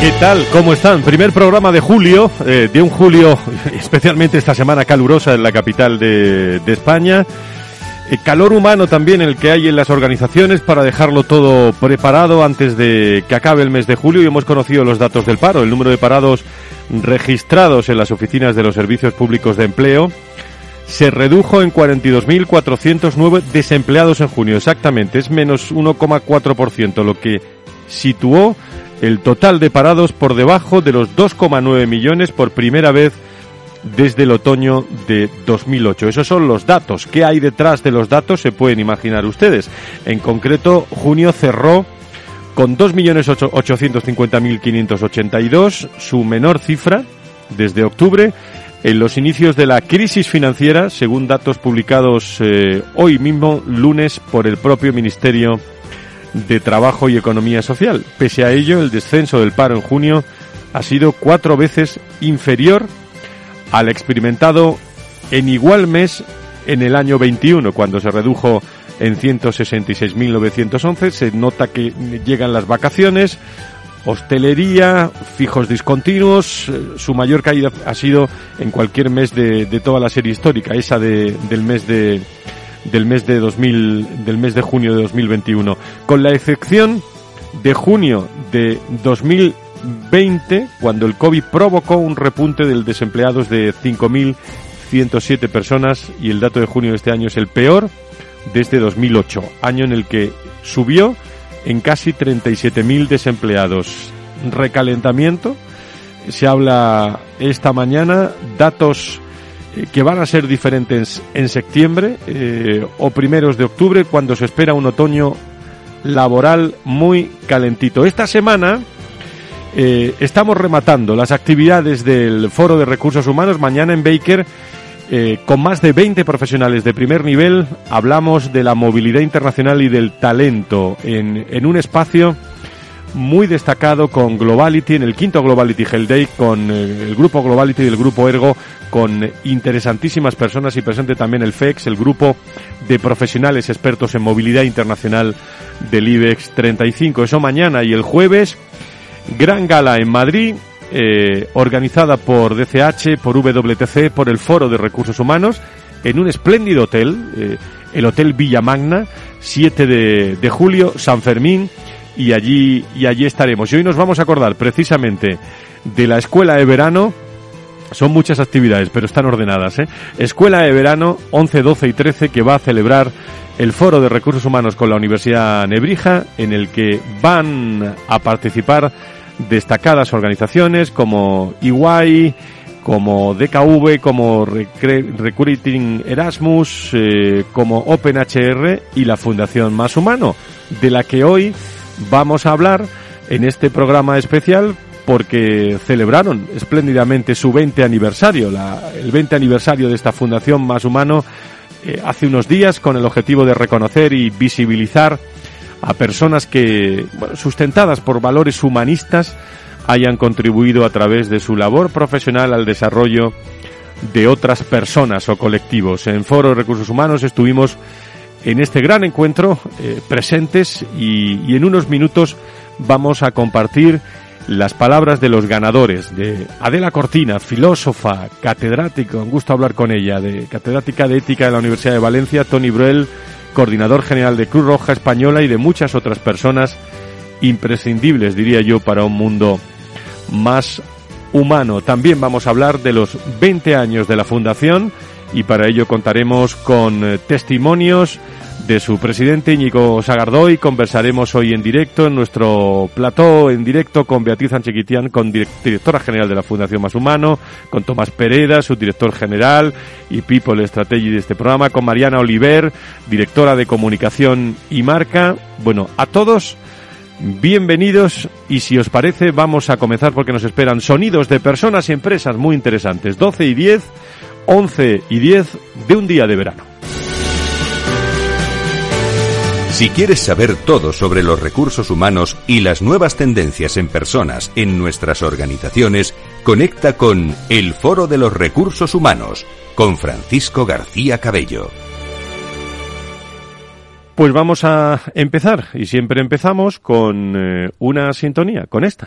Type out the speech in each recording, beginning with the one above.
¿Qué tal? ¿Cómo están? Primer programa de julio, eh, de un julio especialmente esta semana calurosa en la capital de, España. Eh, calor humano también el que hay en las organizaciones para dejarlo todo preparado antes de que acabe el mes de julio y hemos conocido los datos del paro, el número de parados registrados en las oficinas de los servicios públicos de empleo se redujo en 42.409 desempleados en junio, exactamente, es menos 1,4%, lo que situó el total de parados por debajo de los 2,9 millones por primera vez desde el otoño de 2008. Esos son los datos. ¿Qué hay detrás de los datos? Se pueden imaginar ustedes. En concreto, junio cerró con 2.850.582, su menor cifra desde octubre, en los inicios de la crisis financiera, según datos publicados eh, hoy mismo, lunes, por el propio Ministerio de Trabajo y Economía Social. Pese a ello, el descenso del paro en junio ha sido cuatro veces inferior al experimentado en igual mes en el año 21, cuando se redujo en 166.911. Se nota que llegan las vacaciones, hostelería, fijos discontinuos. Su mayor caída ha sido en cualquier mes de, de toda la serie histórica, esa de, del mes de, del mes de 2000, del mes de junio de 2021, con la excepción de junio de 2020, cuando el COVID provocó un repunte del desempleados de 5.107 personas y el dato de junio de este año es el peor desde 2008, año en el que subió en casi 37.000 desempleados. Recalentamiento, se habla esta mañana, datos que van a ser diferentes en septiembre eh, o primeros de octubre cuando se espera un otoño laboral muy calentito. Esta semana eh, estamos rematando las actividades del Foro de Recursos Humanos. Mañana en Baker, con más de 20 profesionales de primer nivel, hablamos de la movilidad internacional y del talento en, en un espacio muy destacado con Globality, en el quinto Globality Hell Day, con el grupo Globality y el grupo Ergo, con interesantísimas personas y presente también el FEX, el grupo de profesionales expertos en movilidad internacional del IBEX 35. Eso mañana y el jueves, gran gala en Madrid, eh, organizada por DCH, por WTC, por el Foro de Recursos Humanos, en un espléndido hotel, eh, el Hotel Villa Magna, 7 de, de julio, San Fermín, y allí, y allí estaremos. Y hoy nos vamos a acordar precisamente de la escuela de verano. Son muchas actividades, pero están ordenadas. ¿eh? Escuela de verano 11, 12 y 13 que va a celebrar el Foro de Recursos Humanos con la Universidad Nebrija, en el que van a participar destacadas organizaciones como EY, como DKV, como Recruiting Erasmus, eh, como OpenHR y la Fundación Más Humano, de la que hoy vamos a hablar en este programa especial porque celebraron espléndidamente su 20 aniversario, la, el 20 aniversario de esta Fundación Más Humano eh, hace unos días con el objetivo de reconocer y visibilizar a personas que, sustentadas por valores humanistas, hayan contribuido a través de su labor profesional al desarrollo de otras personas o colectivos. En Foro de Recursos Humanos estuvimos en este gran encuentro eh, presentes y, y en unos minutos vamos a compartir las palabras de los ganadores, de Adela Cortina, filósofa, catedrática, un gusto hablar con ella, de catedrática de ética de la Universidad de Valencia, Tony Bruel, coordinador general de Cruz Roja Española y de muchas otras personas imprescindibles, diría yo, para un mundo más humano. También vamos a hablar de los 20 años de la Fundación y para ello contaremos con eh, testimonios de su presidente Íñigo Sagardoy. Conversaremos hoy en directo en nuestro plató en directo con Beatriz Anchiquitian, con directora general de la Fundación Más Humano, con Tomás Pereda, su director general y People Strategy de este programa, con Mariana Oliver, directora de comunicación y marca. Bueno, a todos bienvenidos y si os parece vamos a comenzar porque nos esperan sonidos de personas y empresas muy interesantes. 12 y 10, 11 y 10 de un día de verano. Si quieres saber todo sobre los recursos humanos y las nuevas tendencias en personas en nuestras organizaciones, conecta con El Foro de los Recursos Humanos con Francisco García Cabello. Pues vamos a empezar y siempre empezamos con eh, una sintonía, con esta.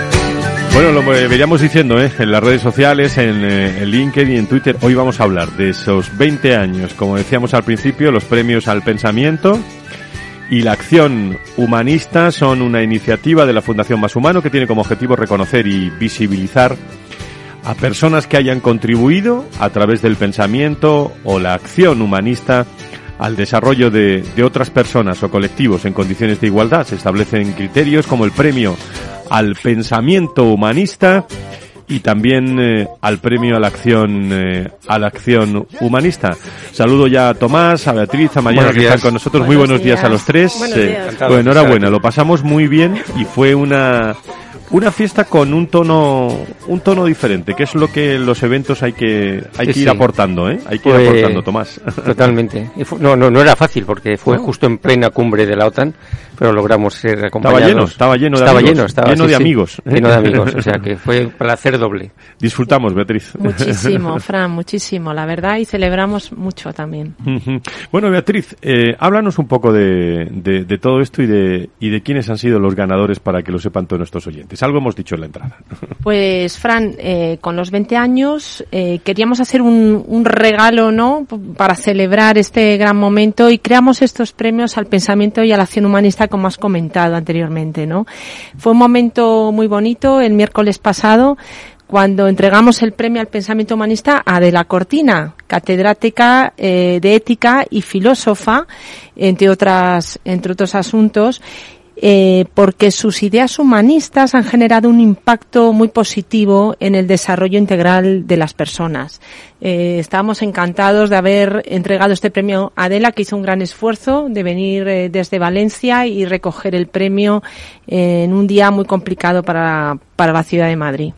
Bueno, lo veríamos diciendo ¿eh? en las redes sociales, en, eh, en, LinkedIn y en Twitter. Hoy vamos a hablar de esos 20 años, como decíamos al principio, los premios al pensamiento, y la acción humanista son una iniciativa de la Fundación Más Humano que tiene como objetivo reconocer y visibilizar a personas que hayan contribuido a través del pensamiento o la acción humanista al desarrollo de, de, otras personas o colectivos en condiciones de igualdad. Se establecen criterios como el premio al pensamiento humanista y también eh, al premio a la acción eh, a la acción humanista. Saludo ya a Tomás, a Beatriz, a Mariana que están con nosotros. muy buenos días, a los tres. Eh, pues enhorabuena, lo pasamos muy bien y fue una una fiesta con un tono un tono diferente, que es lo que los eventos hay que hay que ir aportando, ¿eh? Hay que ir aportando, Tomás. Totalmente. No, no, no era fácil porque fue justo en plena cumbre de la OTAN, pero logramos ser acompañados. Estaba lleno, estaba lleno de estaba amigos. Lleno, estaba, lleno sí, de sí, amigos. Lleno de amigos, o sea que fue placer doble. Disfrutamos, Beatriz. Muchísimo, Fran, muchísimo, la verdad, y celebramos mucho también. bueno, Beatriz, eh, háblanos un poco de, de, de, todo esto y de, y de quiénes han sido los ganadores para que lo sepan todos nuestros oyentes. Algo hemos dicho en la entrada. Pues, Fran, eh, con los 20 años eh, queríamos hacer un, un, regalo, ¿no?, para celebrar este gran momento y creamos estos premios al pensamiento y a la acción humanista, como has comentado anteriormente, ¿no? Fue un momento muy bonito el miércoles pasado cuando entregamos el premio al pensamiento humanista a De la Cortina, catedrática eh, de ética y filósofa, entre otras, entre otros asuntos, eh, porque sus ideas humanistas han generado un impacto muy positivo en el desarrollo integral de las personas. Eh, estamos encantados de haber entregado este premio a Adela, que hizo un gran esfuerzo de venir eh, desde Valencia y recoger el premio en un día muy complicado para, para la ciudad de Madrid.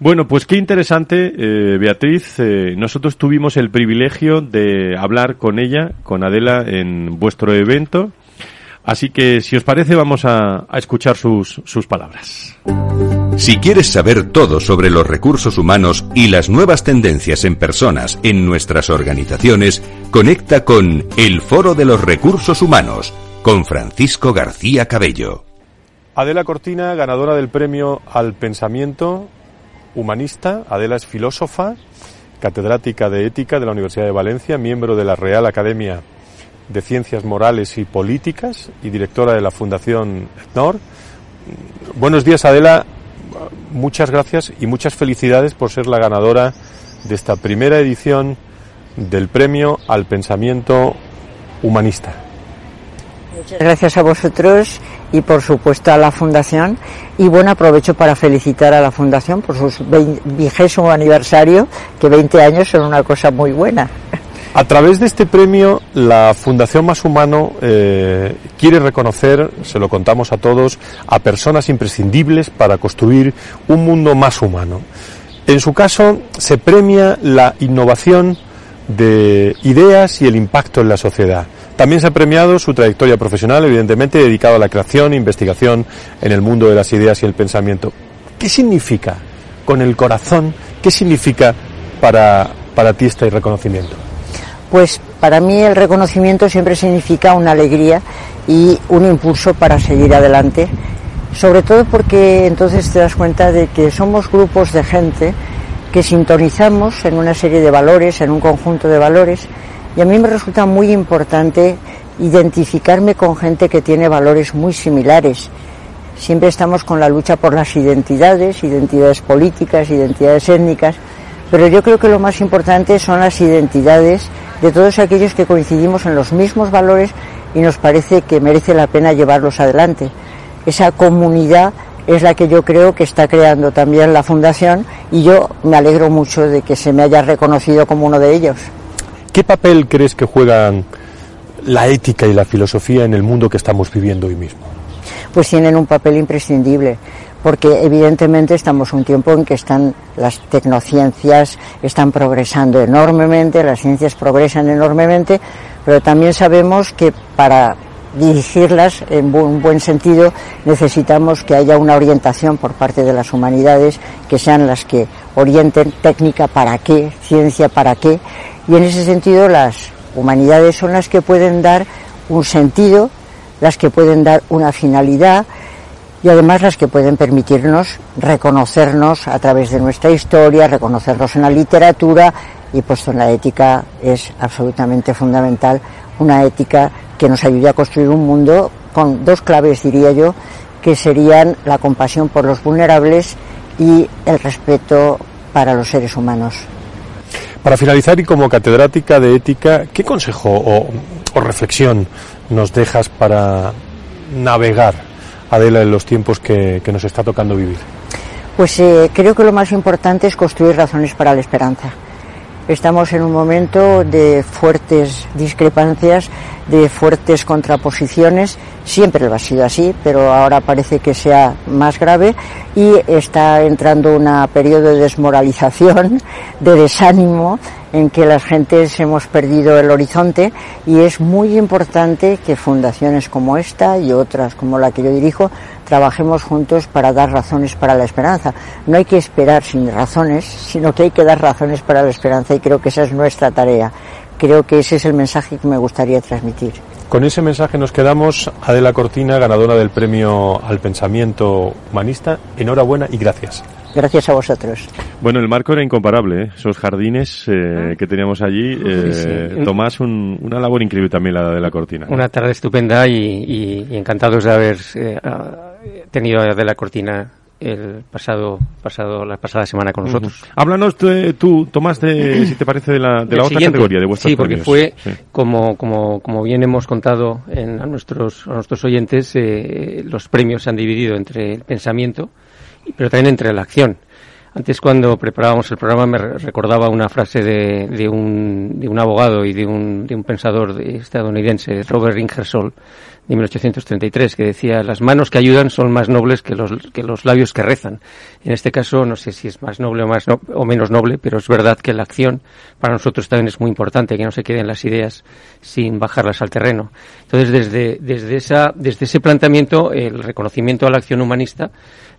Bueno, pues qué interesante, eh, Beatriz. Eh, nosotros tuvimos el privilegio de hablar con ella, con Adela, en vuestro evento. Así que, si os parece, vamos a, a escuchar sus, sus palabras. Si quieres saber todo sobre los recursos humanos y las nuevas tendencias en personas en nuestras organizaciones, conecta con El Foro de los Recursos Humanos con Francisco García Cabello. Adela Cortina, ganadora del premio al pensamiento humanista. Adela es filósofa, catedrática de ética de la Universidad de Valencia, miembro de la Real Academia de Ciencias Morales y Políticas y directora de la Fundación ETNOR. Buenos días, Adela. Muchas gracias y muchas felicidades por ser la ganadora de esta primera edición del premio al pensamiento humanista. Muchas gracias a vosotros y por supuesto a la Fundación. Y bueno, aprovecho para felicitar a la Fundación por su vigésimo aniversario, que 20 años son una cosa muy buena. A través de este premio, la Fundación Más Humano eh, quiere reconocer, se lo contamos a todos, a personas imprescindibles para construir un mundo más humano. En su caso, se premia la innovación de ideas y el impacto en la sociedad. También se ha premiado su trayectoria profesional, evidentemente dedicado a la creación e investigación en el mundo de las ideas y el pensamiento. ¿Qué significa con el corazón. ¿Qué significa para, para ti este reconocimiento? Pues para mí el reconocimiento siempre significa una alegría y un impulso para seguir adelante, sobre todo porque entonces te das cuenta de que somos grupos de gente que sintonizamos en una serie de valores, en un conjunto de valores, y a mí me resulta muy importante identificarme con gente que tiene valores muy similares. Siempre estamos con la lucha por las identidades, identidades políticas, identidades étnicas, pero yo creo que lo más importante son las identidades de todos aquellos que coincidimos en los mismos valores y nos parece que merece la pena llevarlos adelante. Esa comunidad es la que yo creo que está creando también la Fundación y yo me alegro mucho de que se me haya reconocido como uno de ellos. ¿Qué papel crees que juegan la ética y la filosofía en el mundo que estamos viviendo hoy mismo? Pues tienen un papel imprescindible porque evidentemente estamos un tiempo en que están las tecnociencias están progresando enormemente, las ciencias progresan enormemente, pero también sabemos que para dirigirlas en un buen sentido necesitamos que haya una orientación por parte de las humanidades que sean las que orienten técnica para qué, ciencia para qué, y en ese sentido las humanidades son las que pueden dar un sentido, las que pueden dar una finalidad, y además las que pueden permitirnos reconocernos a través de nuestra historia, reconocernos en la literatura y puesto en la ética es absolutamente fundamental, una ética que nos ayude a construir un mundo con dos claves, diría yo, que serían la compasión por los vulnerables y el respeto para los seres humanos. Para finalizar y como catedrática de ética, ¿qué consejo o, reflexión nos dejas para navegar Adela, en los tiempos que, nos está tocando vivir? Pues eh, creo que lo más importante es construir razones para la esperanza. Estamos en un momento de fuertes discrepancias, de fuertes contraposiciones. Siempre lo ha sido así, pero ahora parece que sea más grave y está entrando un periodo de desmoralización, de desánimo, en que las gentes hemos perdido el horizonte y es muy importante que fundaciones como esta y otras como la que yo dirijo trabajemos juntos para dar razones para la esperanza. No hay que esperar sin razones, sino que hay que dar razones para la esperanza y creo que esa es nuestra tarea. Creo que ese es el mensaje que me gustaría transmitir. Con ese mensaje nos quedamos. Adela Cortina, ganadora del premio al pensamiento humanista. Enhorabuena y gracias. Gracias a vosotros. Bueno, el marco era incomparable, ¿eh? esos jardines eh, ah. que teníamos allí. Eh, Tomás, una labor increíble también la de la cortina. Una tarde estupenda y, encantados de haber tenido de la cortina el pasado, pasado la pasada semana con nosotros. Háblanos tú, Tomás, de, si te parece, de la, de la otra categoría de vuestros Sí, porque fue, Como, como, como bien hemos contado en, a, nuestros, a nuestros oyentes, los premios se han dividido entre el pensamiento, pero también entre la acción. Antes cuando preparábamos el programa me recordaba una frase de, de, un, de un abogado y de un, de un pensador estadounidense, Robert Ingersoll, de 1833, que decía, las manos que ayudan son más nobles que los, que los labios que rezan. En este caso, no sé si es más noble o, más o menos noble, pero es verdad que la acción para nosotros también es muy importante, que no se queden las ideas sin bajarlas al terreno. Entonces, desde, desde, esa, desde ese planteamiento, el reconocimiento a la acción humanista,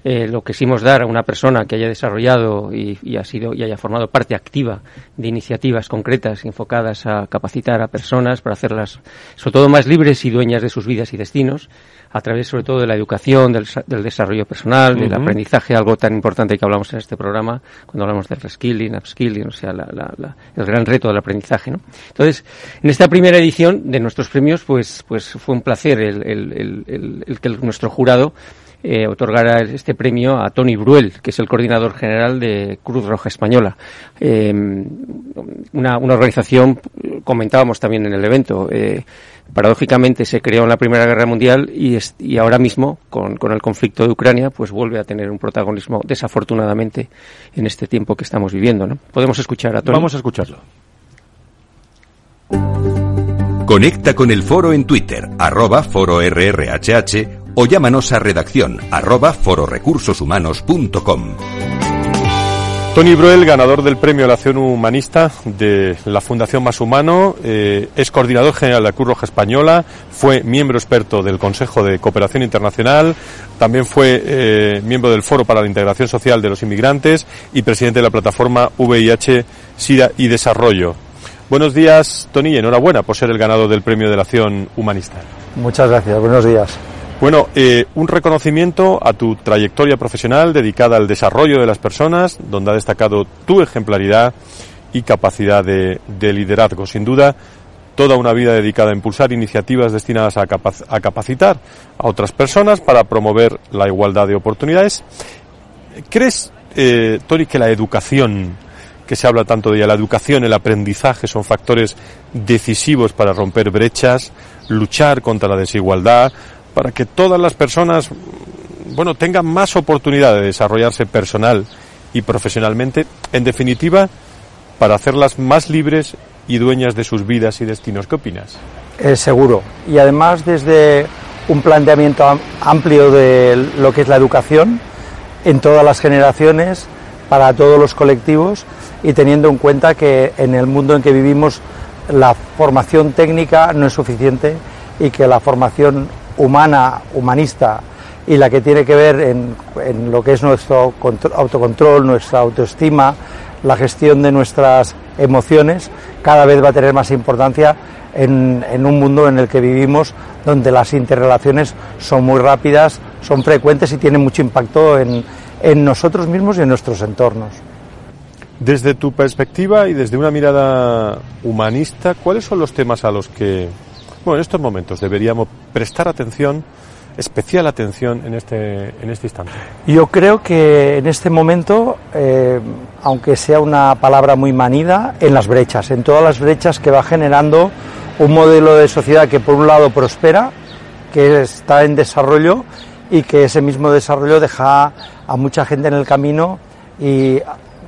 eh, lo quisimos dar a una persona que haya desarrollado y, y, ha sido y haya formado parte activa de iniciativas concretas enfocadas a capacitar a personas para hacerlas, sobre todo, más libres y dueñas de sus vidas y destinos a través sobre todo de la educación, del, desarrollo personal, del aprendizaje, algo tan importante que hablamos en este programa, cuando hablamos de reskilling, upskilling, o sea, el gran reto del aprendizaje. ¿no? Entonces, en esta primera edición de nuestros premios, pues, pues fue un placer el, el, el que nuestro jurado eh, otorgara este premio a Tony Bruel, que es el coordinador general de Cruz Roja Española. Eh, una, organización, comentábamos también en el evento, eh, paradójicamente se creó en la Primera Guerra Mundial y, ahora mismo, con, el conflicto de Ucrania, pues vuelve a tener un protagonismo, desafortunadamente, en este tiempo que estamos viviendo. ¿no? Podemos escuchar a Tony. Vamos a escucharlo. Conecta con el foro en Twitter, arroba foro o llámanos a redacción arroba fororecursoshumanos.com. Tony Bruel, ganador del Premio a la Acción Humanista de la Fundación Más Humano, eh, es coordinador general de la Cruz Roja Española, fue miembro experto del Consejo de Cooperación Internacional, también fue eh, miembro del Foro para la Integración Social de los Inmigrantes y presidente de la plataforma VIH, SIDA y Desarrollo. Buenos días, Tony, y enhorabuena por ser el ganador del Premio de la Acción Humanista. Muchas gracias, buenos días. Bueno, eh, un reconocimiento a tu trayectoria profesional dedicada al desarrollo de las personas, donde ha destacado tu ejemplaridad y capacidad de, liderazgo. Sin duda, toda una vida dedicada a impulsar iniciativas destinadas a, capacitar a otras personas para promover la igualdad de oportunidades. ¿Crees, eh, Tori, que la educación, que se habla tanto de ella, la educación, el aprendizaje son factores decisivos para romper brechas, luchar contra la desigualdad, para que todas las personas, bueno, tengan más oportunidad de desarrollarse personal y profesionalmente, en definitiva, para hacerlas más libres y dueñas de sus vidas y destinos. ¿Qué opinas? Es seguro. Y además desde un planteamiento amplio de lo que es la educación en todas las generaciones, para todos los colectivos y teniendo en cuenta que en el mundo en que vivimos la formación técnica no es suficiente y que la formación humana, humanista, y la que tiene que ver en, lo que es nuestro autocontrol, nuestra autoestima, la gestión de nuestras emociones, cada vez va a tener más importancia en, un mundo en el que vivimos, donde las interrelaciones son muy rápidas, son frecuentes y tienen mucho impacto en, en nosotros mismos y en nuestros entornos. Desde tu perspectiva y desde una mirada humanista, ¿cuáles son los temas a los que bueno, en estos momentos deberíamos prestar atención, especial atención en este, en este instante. Yo creo que en este momento, eh, aunque sea una palabra muy manida, en las brechas, en todas las brechas que va generando un modelo de sociedad que por un lado prospera, que está en desarrollo y que ese mismo desarrollo deja a mucha gente en el camino y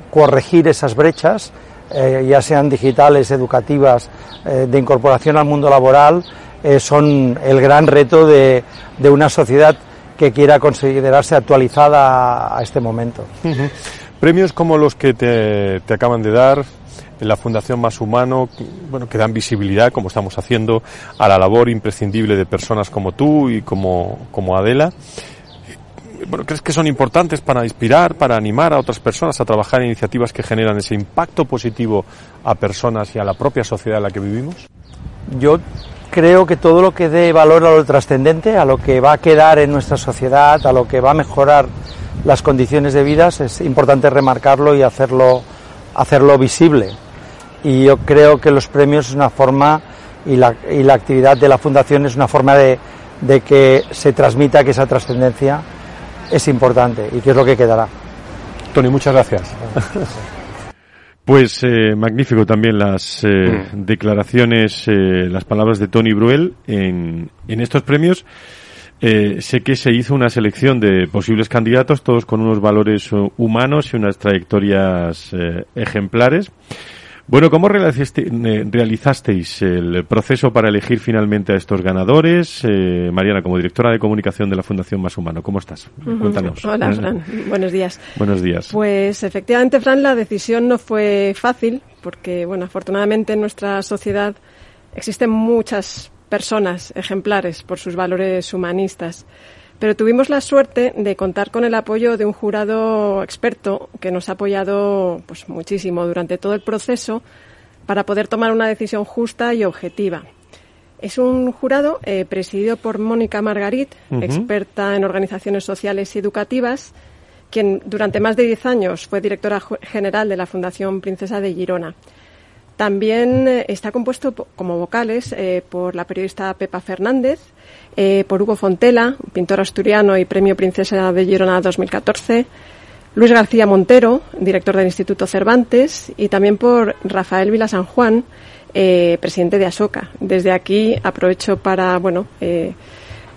corregir esas brechas eh, ya sean digitales, educativas, eh, de incorporación al mundo laboral, eh, son el gran reto de, una sociedad que quiera considerarse actualizada a, este momento. Premios como los que te, te, acaban de dar en la Fundación Más Humano, bueno, que dan visibilidad, como estamos haciendo, a la labor imprescindible de personas como tú y como, como Adela ¿crees que son importantes para inspirar, para animar a otras personas a trabajar en iniciativas que generan ese impacto positivo a personas y a la propia sociedad en la que vivimos? Yo creo que todo lo que dé valor a lo trascendente, a lo que va a quedar en nuestra sociedad, a lo que va a mejorar las condiciones de vida, es importante remarcarlo y hacerlo, hacerlo visible. Y yo creo que los premios es una forma y la, actividad de la Fundación es una forma de, que se transmita esa trascendencia es importante y que es lo que quedará. Tony, muchas gracias. Pues eh, magnífico también las eh, mm. declaraciones, eh, las palabras de Tony Bruel en, en estos premios. sé que se hizo una selección de posibles candidatos, todos con unos valores humanos y unas trayectorias ejemplares. Bueno, ¿cómo eh, realizasteis el proceso para elegir finalmente a estos ganadores? Eh, Mariana, como directora de comunicación de la Fundación Más Humano, ¿cómo estás? Cuéntanos. Hola, Fran. Buenos días. Buenos días. Pues efectivamente, Fran, la decisión no fue fácil porque, bueno, afortunadamente en nuestra sociedad existen muchas personas ejemplares por sus valores humanistas. Pero tuvimos la suerte de contar con el apoyo de un jurado experto que nos ha apoyado pues, muchísimo durante todo el proceso para poder tomar una decisión justa y objetiva. Es un jurado eh, presidido por Mónica Margarit, experta en organizaciones sociales y educativas, quien durante más de diez años fue directora general de la Fundación Princesa de Girona. También eh, está compuesto como vocales eh, por la periodista Pepa Fernández, eh, por Hugo Fontela, pintor asturiano y Premio Princesa de Girona 2014, Luis García Montero, director del Instituto Cervantes, y también por Rafael Vila San Juan, eh, presidente de ASOCA. Desde aquí aprovecho para, bueno, eh,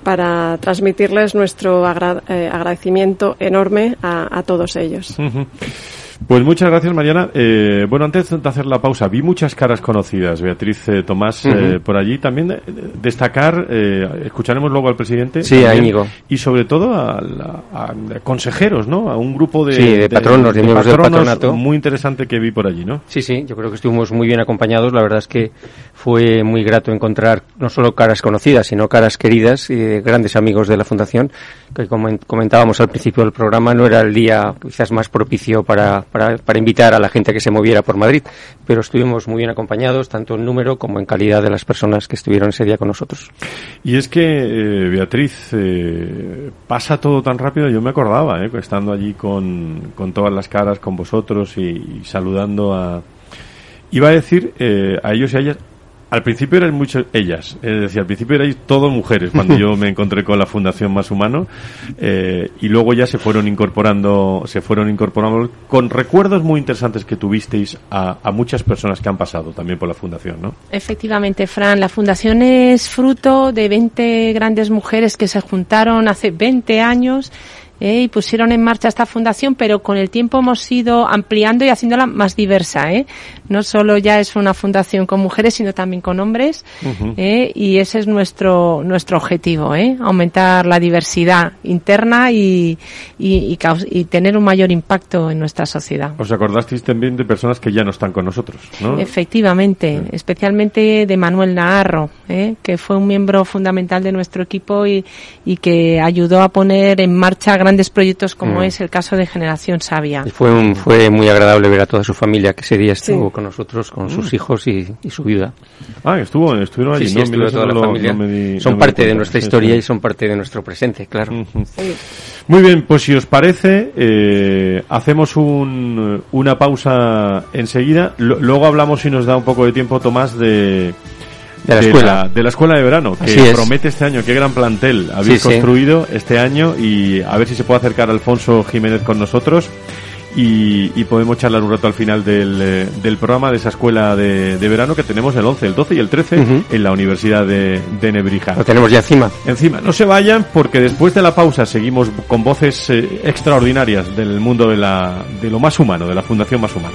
para transmitirles nuestro agradecimiento enorme a, todos ellos. Pues muchas gracias, Mariana. Eh, bueno, antes de hacer la pausa, vi muchas caras conocidas, Beatriz eh, Tomás, eh, por allí. También eh, destacar, eh, escucharemos luego al presidente. Sí, a Íñigo. Y sobre todo a, a consejeros, ¿no? A un grupo de, Sí, de patronos, de miembros del patronato. muy interesante que vi por allí, ¿no? Sí, sí, yo creo que estuvimos muy bien acompañados. La verdad es que fue muy grato encontrar no solo caras conocidas, sino caras queridas y de grandes amigos de la Fundación, que como en- comentábamos al principio del programa, no era el día quizás más propicio para, para, invitar a la gente a que se moviera por Madrid, pero estuvimos muy bien acompañados, tanto en número como en calidad de las personas que estuvieron ese día con nosotros. Y es que, eh, Beatriz, eh, pasa todo tan rápido. Yo me acordaba, eh, estando allí con, con todas las caras, con vosotros y, y saludando a. Iba a decir eh, a ellos y a ellas. Al principio eran muchas ellas, es decir, al principio erais todas mujeres cuando yo me encontré con la Fundación Más Humano eh, y luego ya se fueron incorporando, se fueron incorporando con recuerdos muy interesantes que tuvisteis a, a muchas personas que han pasado también por la Fundación, ¿no? Efectivamente, Fran, la fundación es fruto de 20 grandes mujeres que se juntaron hace 20 años eh, y pusieron en marcha esta fundación, pero con el tiempo hemos ido ampliando y haciéndola más diversa. ¿eh? No solo ya es una fundación con mujeres, sino también con hombres, eh, y ese es nuestro nuestro objetivo, ¿eh? aumentar la diversidad interna y, y, y tener un mayor impacto en nuestra sociedad. Os acordasteis también de personas que ya no están con nosotros, ¿no? Efectivamente, especialmente de Manuel Naharro, ¿eh? que fue un miembro fundamental de nuestro equipo y, y que ayudó a poner en marcha grandes proyectos como Mm. es el caso de Generación Sabia. Y fue, un- fue muy agradable ver a toda su familia que ese día estuvo Sí. con nosotros, con sus hijos y, y su viuda. Ah, estuvo, estuvieron allí, Sí, sí, ¿no? estuvo toda la lo- familia. no di- son no parte de nuestra historia sí. y son parte de nuestro presente, claro. Muy bien, pues si os parece, eh, hacemos un, una pausa enseguida. Lo- luego hablamos, si nos da un poco de tiempo, Tomás, de, De la escuela. La, de la escuela de verano, que es. promete este año. Qué gran plantel habéis Sí, sí. construido este año y a ver si se puede acercar Alfonso Jiménez con nosotros. Y, y podemos charlar un rato al final del, eh, del programa de esa escuela de, de verano que tenemos el 11, el 12 y el 13 Ujú. en la Universidad de, de Nebrija. Lo tenemos ya encima. Encima, no se vayan porque después de la pausa seguimos con voces eh, extraordinarias del mundo de, la, de lo más humano, de la Fundación Más Humano.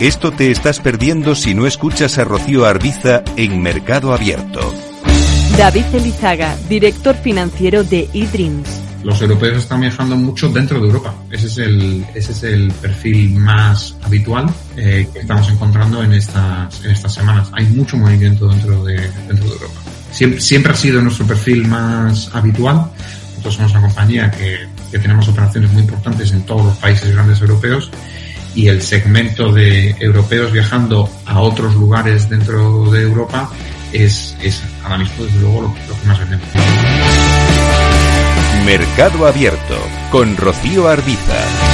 Esto te estás perdiendo si no escuchas a Rocío Arbiza en Mercado Abierto. David Elizaga, director financiero de eDreams. Los europeos están viajando mucho dentro de Europa. Ese es el, ese es el perfil más habitual eh, que estamos encontrando en estas, en estas semanas. Hay mucho movimiento dentro de, dentro de Europa. Siempre, siempre ha sido nuestro perfil más habitual. Nosotros somos una compañía que, que tenemos operaciones muy importantes en todos los países grandes europeos y el segmento de europeos viajando a otros lugares dentro de Europa es, es ahora mismo desde luego lo, que más vendemos. Mercado Abierto con Rocío Arbiza.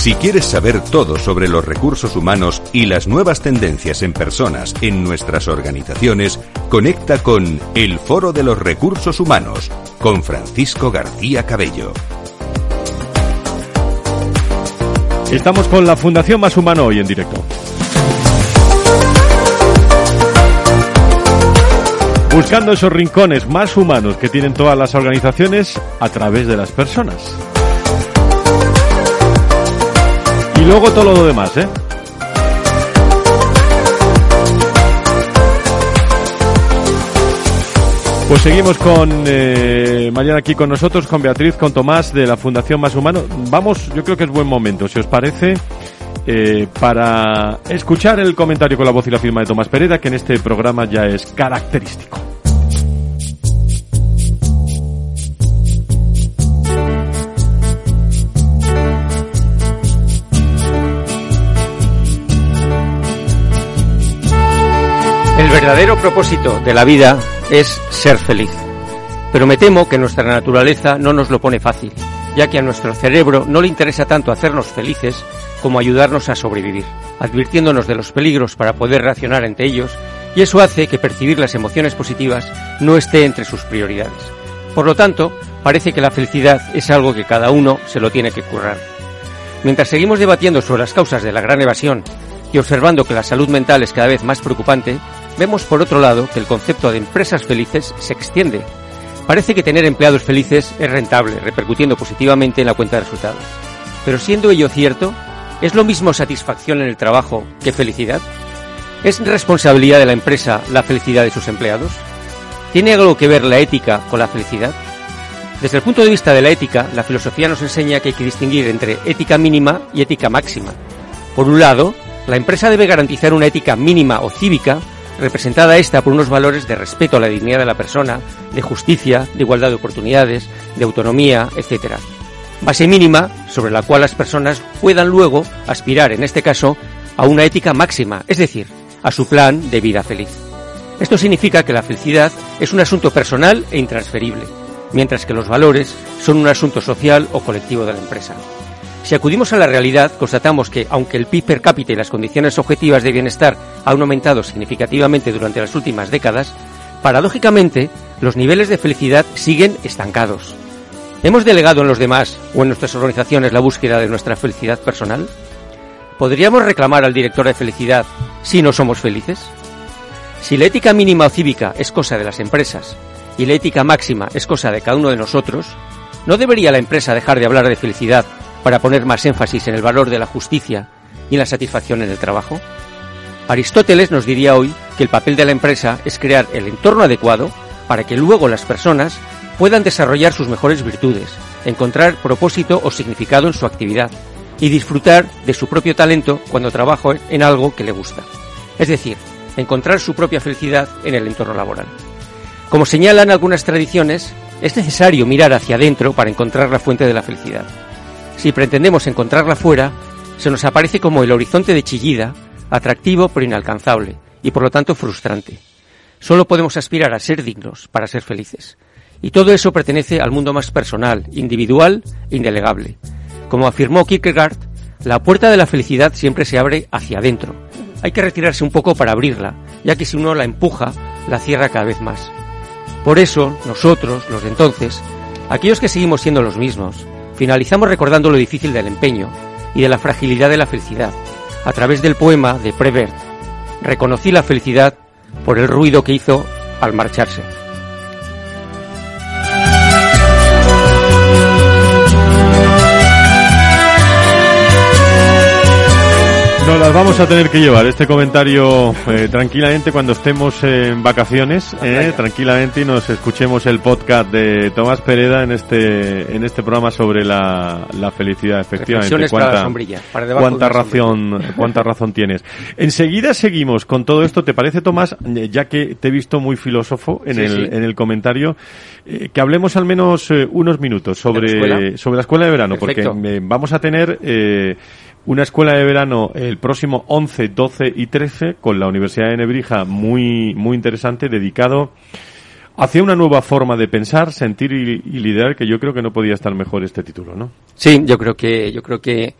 Si quieres saber todo sobre los recursos humanos y las nuevas tendencias en personas en nuestras organizaciones, conecta con El Foro de los Recursos Humanos con Francisco García Cabello. Estamos con la Fundación Más Humano hoy en directo. Buscando esos rincones más humanos que tienen todas las organizaciones a través de las personas. Luego todo lo demás, ¿eh? Pues seguimos con eh, mañana aquí con nosotros, con Beatriz, con Tomás de la Fundación Más Humano. Vamos, yo creo que es buen momento, si os parece, eh, para escuchar el comentario con la voz y la firma de Tomás Pereda, que en este programa ya es característico. Verdadero propósito de la vida es ser feliz. Pero me temo que nuestra naturaleza no nos lo pone fácil, ya que a nuestro cerebro no le interesa tanto hacernos felices como ayudarnos a sobrevivir, advirtiéndonos de los peligros para poder reaccionar ante ellos, y eso hace que percibir las emociones positivas no esté entre sus prioridades. Por lo tanto, parece que la felicidad es algo que cada uno se lo tiene que currar. Mientras seguimos debatiendo sobre las causas de la gran evasión y observando que la salud mental es cada vez más preocupante, vemos por otro lado que el concepto de empresas felices se extiende. Parece que tener empleados felices es rentable, repercutiendo positivamente en la cuenta de resultados. Pero siendo ello cierto, ¿es lo mismo satisfacción en el trabajo que felicidad? ¿Es responsabilidad de la empresa la felicidad de sus empleados? ¿Tiene algo que ver la ética con la felicidad? Desde el punto de vista de la ética, la filosofía nos enseña que hay que distinguir entre ética mínima y ética máxima. Por un lado, la empresa debe garantizar una ética mínima o cívica, representada esta por unos valores de respeto a la dignidad de la persona, de justicia, de igualdad de oportunidades, de autonomía, etc. Base mínima sobre la cual las personas puedan luego aspirar, en este caso, a una ética máxima, es decir, a su plan de vida feliz. Esto significa que la felicidad es un asunto personal e intransferible, mientras que los valores son un asunto social o colectivo de la empresa. Si acudimos a la realidad, constatamos que, aunque el PIB per cápita y las condiciones objetivas de bienestar han aumentado significativamente durante las últimas décadas, paradójicamente, los niveles de felicidad siguen estancados. ¿Hemos delegado en los demás o en nuestras organizaciones la búsqueda de nuestra felicidad personal? ¿Podríamos reclamar al director de felicidad si no somos felices? Si la ética mínima o cívica es cosa de las empresas y la ética máxima es cosa de cada uno de nosotros, ¿no debería la empresa dejar de hablar de felicidad para poner más énfasis en el valor de la justicia y en la satisfacción en el trabajo? Aristóteles nos diría hoy que el papel de la empresa es crear el entorno adecuado para que luego las personas puedan desarrollar sus mejores virtudes, encontrar propósito o significado en su actividad y disfrutar de su propio talento cuando trabaja en algo que le gusta. Es decir, encontrar su propia felicidad en el entorno laboral. Como señalan algunas tradiciones, es necesario mirar hacia adentro para encontrar la fuente de la felicidad. Si pretendemos encontrarla fuera, se nos aparece como el horizonte de Chillida, atractivo pero inalcanzable, y por lo tanto frustrante. Solo podemos aspirar a ser dignos para ser felices. Y todo eso pertenece al mundo más personal, individual e indelegable. Como afirmó Kierkegaard, la puerta de la felicidad siempre se abre hacia adentro. Hay que retirarse un poco para abrirla, ya que si uno la empuja, la cierra cada vez más. Por eso, nosotros, los de entonces, aquellos que seguimos siendo los mismos, finalizamos recordando lo difícil del empeño y de la fragilidad de la felicidad, a través del poema de Prevert. Reconocí la felicidad por el ruido que hizo al marcharse. Nos las vamos a tener que llevar este comentario eh, tranquilamente cuando estemos en vacaciones, eh, tranquilamente y nos escuchemos el podcast de Tomás Pereda en este en este programa sobre la, la felicidad, efectivamente. Cuánta, cuánta razón, cuánta razón tienes. Enseguida seguimos con todo esto. ¿Te parece, Tomás, eh, ya que te he visto muy filósofo en el en el comentario, eh, que hablemos al menos eh, unos minutos sobre sobre la escuela de verano, porque vamos a tener una escuela de verano el próximo 11, 12 y 13 con la Universidad de Nebrija muy, muy interesante, dedicado hacia una nueva forma de pensar, sentir y, liderar, que yo creo que no podía estar mejor este título, ¿no? Sí, yo creo que, yo creo que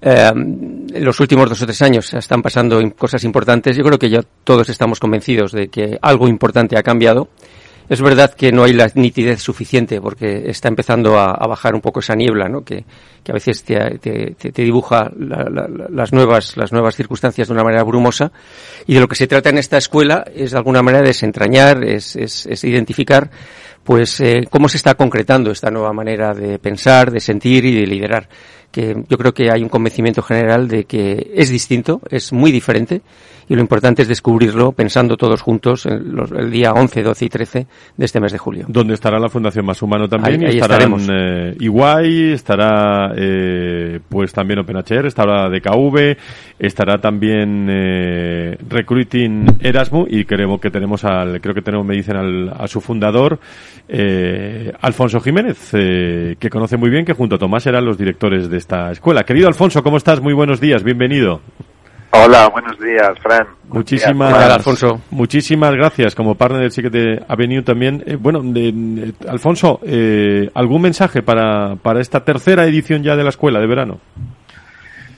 en los últimos dos o tres años están pasando cosas importantes. Yo creo que ya todos estamos convencidos de que algo importante ha cambiado es verdad que no hay la nitidez suficiente porque está empezando a, bajar un poco esa niebla, ¿no? Que, a veces te, dibuja las nuevas las nuevas circunstancias de una manera brumosa. Y de lo que se trata en esta escuela es de alguna manera desentrañar, es, es, identificar, pues eh, cómo se está concretando esta nueva manera de pensar, de sentir y de liderar que yo creo que hay un convencimiento general de que es distinto, es muy diferente y lo importante es descubrirlo pensando todos juntos el, día 11, 12 y 13 de este mes de julio. Donde estará la Fundación Más Humano también. Ahí, estaremos. Eh, Iguay, estará eh, pues también OpenHR, estará DKV, estará también eh, Recruiting Erasmus y creo que tenemos al, creo que tenemos, me dicen, al, a su fundador, eh, Alfonso Jiménez, eh, que conoce muy bien, que junto a Tomás eran los directores de esta escuela. Querido Alfonso, ¿cómo estás? Muy buenos días, bienvenido. Hola, buenos días, Fran. Muchísimas, gracias, Alfonso. Muchísimas gracias como partner del Secret Avenue también. Eh, bueno, de, Alfonso, eh, ¿algún mensaje para, para esta tercera edición ya de la escuela de verano?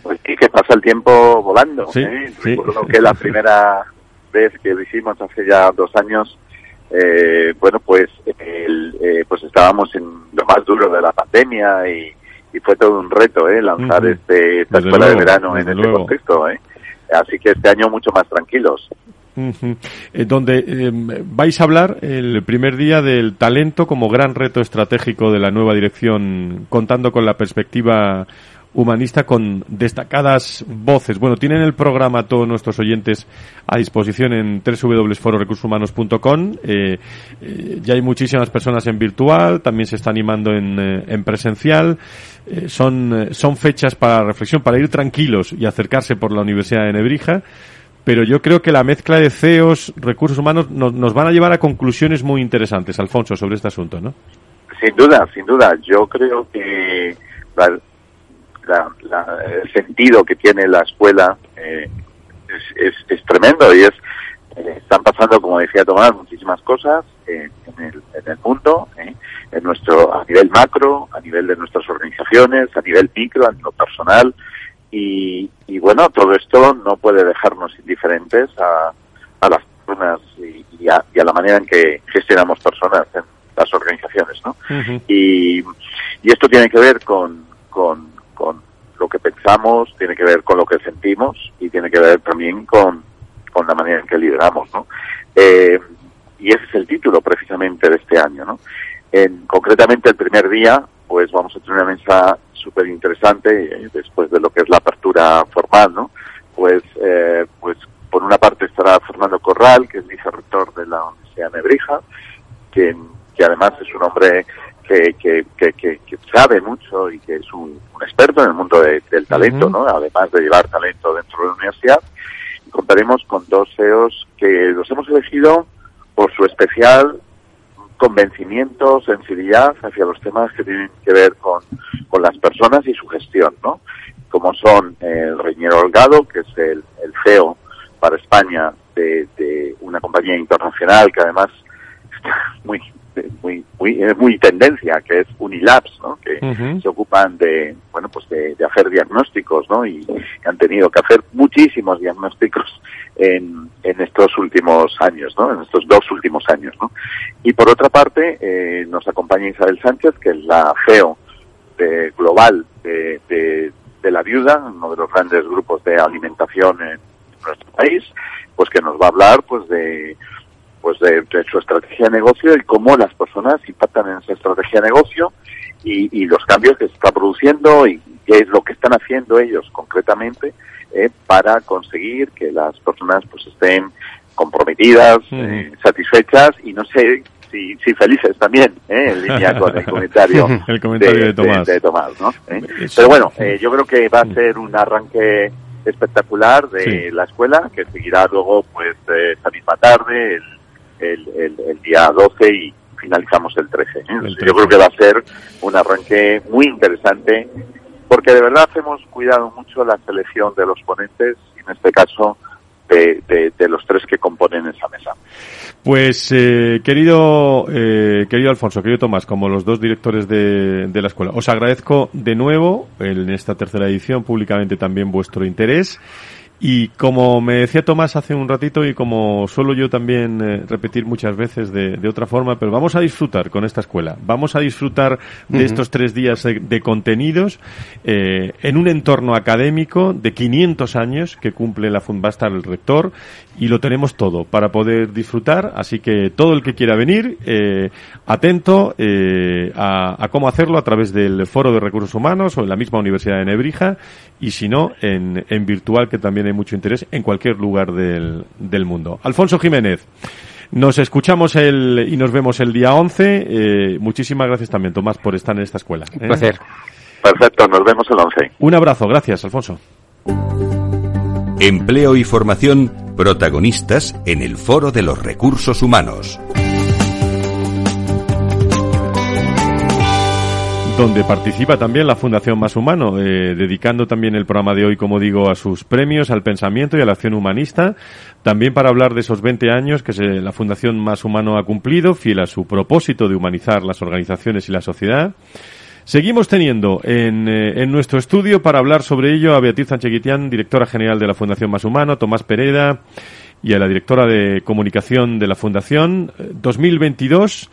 Pues sí, que pasa el tiempo volando. Sí, ¿eh? Recuerdo que la primera vez que lo hicimos hace ya dos años, eh, bueno, pues, eh, pues estábamos en lo más duro de la pandemia y, fue todo un reto ¿eh? lanzar este, esta escuela de verano en este contexto. ¿eh? Así que este año mucho más tranquilos. Eh, donde eh, vais a hablar el primer día del talento como gran reto estratégico de la nueva dirección, contando con la perspectiva humanista con destacadas voces. Bueno, tienen el programa todos nuestros oyentes a disposición en www.fororecursoshumanos.com. Eh, eh, ya hay muchísimas personas en virtual, también se está animando en, eh, en presencial. Eh, son, son fechas para reflexión, para ir tranquilos y acercarse por la Universidad de Nebrija. Pero yo creo que la mezcla de CEOs, recursos humanos, nos, nos van a llevar a conclusiones muy interesantes, Alfonso, sobre este asunto, ¿no? Sin duda, sin duda. Yo creo que la, el sentido que tiene la escuela eh, es, es, tremendo y es eh, están pasando, como decía Tomás, muchísimas cosas eh, en, el, en el mundo, en nuestro a nivel macro, a nivel de nuestras organizaciones, a nivel micro, a nivel personal y, y bueno, todo esto no puede dejarnos indiferentes a, a las personas y, y, a, y, a, la manera en que gestionamos personas en las organizaciones, ¿no? y, y esto tiene que ver con, con con lo que pensamos, tiene que ver con lo que sentimos y tiene que ver también con, con la manera en que lideramos, ¿no? Eh, y ese es el título precisamente de este año, ¿no? En, concretamente el primer día, pues vamos a tener una mesa súper interesante eh, después de lo que es la apertura formal, ¿no? Pues, eh, pues por una parte estará Fernando Corral, que es vicerrector de la Universidad de Nebrija, que, que además es un hombre que, que, que, que, sabe mucho y que es un, experto en el mundo del talento, ¿no? Además de llevar talento dentro de la universidad. Contaremos con dos CEOs que los hemos elegido por su especial convencimiento, sensibilidad hacia los temas que tienen que ver con, con las personas y su gestión, ¿no? Como son el Reñero Holgado, que es el, el CEO para España de, de una compañía internacional que además está muy muy muy muy tendencia que es Unilabs ¿no? que se ocupan de bueno pues de, hacer diagnósticos no y han tenido que hacer muchísimos diagnósticos en, en estos últimos años no en estos dos últimos años no y por otra parte eh, nos acompaña Isabel Sánchez que es la CEO de, global de, de, de la viuda uno de los grandes grupos de alimentación en nuestro país pues que nos va a hablar pues de pues de, su estrategia de negocio y cómo las personas impactan en esa estrategia de negocio y, y los cambios que se está produciendo y qué es lo que están haciendo ellos concretamente eh, para conseguir que las personas pues estén comprometidas, eh, satisfechas y no sé si, si felices también, ¿eh? en línea con el comentario, el comentario de, Tomás. de, Tomás ¿no? ¿Eh? Pero bueno, eh, yo creo que va a ser un arranque espectacular de la escuela, que seguirá luego pues esta misma tarde, el, el, el, día 12 y finalizamos el 13. Yo creo que va a ser un arranque muy interesante, porque de verdad hemos cuidado mucho la selección de los ponentes, y en este caso de, de, los tres que componen esa mesa. Pues eh, querido eh, querido Alfonso, querido Tomás, como los dos directores de, de, la escuela, os agradezco de nuevo en esta tercera edición públicamente también vuestro interés. Y como me decía Tomás hace un ratito y como suelo yo también eh, repetir muchas veces de, de, otra forma, pero vamos a disfrutar con esta escuela. Vamos a disfrutar de estos tres días de, contenidos eh, en un entorno académico de 500 años que cumple la Fundbastar el rector y lo tenemos todo para poder disfrutar. Así que todo el que quiera venir, eh, atento eh, a, a, cómo hacerlo a través del Foro de Recursos Humanos o en la misma Universidad de Nebrija y si no, en, en virtual que también mucho interés en cualquier lugar del, del mundo. Alfonso Jiménez. Nos escuchamos el, y nos vemos el día 11. Eh, muchísimas gracias también, Tomás, por estar en esta escuela. Un placer. Perfecto, nos vemos el 11. Un abrazo, gracias, Alfonso. Empleo y formación protagonistas en el Foro de los Recursos Humanos. Donde participa también la Fundación Más Humano, eh, dedicando también el programa de hoy, como digo, a sus premios, al pensamiento y a la acción humanista, también para hablar de esos 20 años que se, la Fundación Más Humano ha cumplido, fiel a su propósito de humanizar las organizaciones y la sociedad. Seguimos teniendo en, eh, en nuestro estudio para hablar sobre ello a Beatriz Sancheguitián, directora general de la Fundación Más Humano, Tomás Pereda y a la directora de comunicación de la Fundación. 2022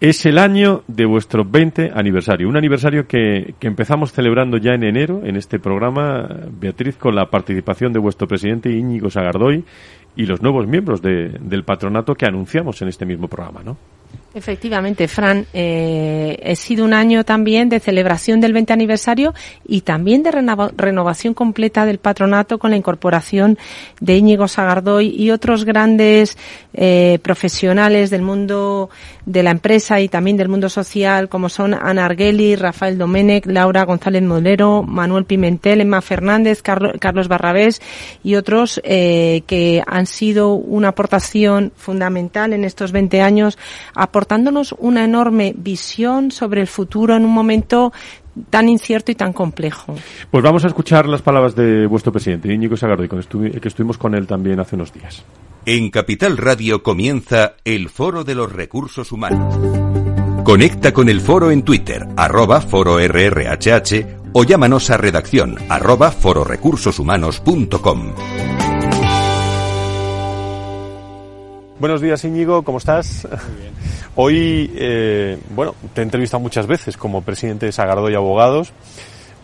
es el año de vuestro 20 aniversario. Un aniversario que, que, empezamos celebrando ya en enero en este programa, Beatriz, con la participación de vuestro presidente Íñigo Sagardoy y los nuevos miembros de, del patronato que anunciamos en este mismo programa, ¿no? Efectivamente, Fran, eh, ha sido un año también de celebración del 20 aniversario y también de renova, renovación completa del patronato con la incorporación de Íñigo Sagardoy y otros grandes eh, profesionales del mundo de la empresa y también del mundo social, como son Ana Argueli, Rafael Domenech, Laura González Molero, Manuel Pimentel, Emma Fernández, Carlos, Carlos Barrabés y otros eh, que han sido una aportación fundamental en estos 20 años aportándonos una enorme visión sobre el futuro en un momento tan incierto y tan complejo. Pues vamos a escuchar las palabras de vuestro presidente, Íñigo Sagardoy, que estuvimos con él también hace unos días. En Capital Radio comienza el Foro de los Recursos Humanos. Conecta con el foro en Twitter, arroba foro RRHH, o llámanos a redacción, arroba fororecursoshumanos.com. Buenos días, Íñigo, ¿cómo estás? Muy bien. Hoy, eh, bueno, te he entrevistado muchas veces como presidente de Sagardoy Abogados.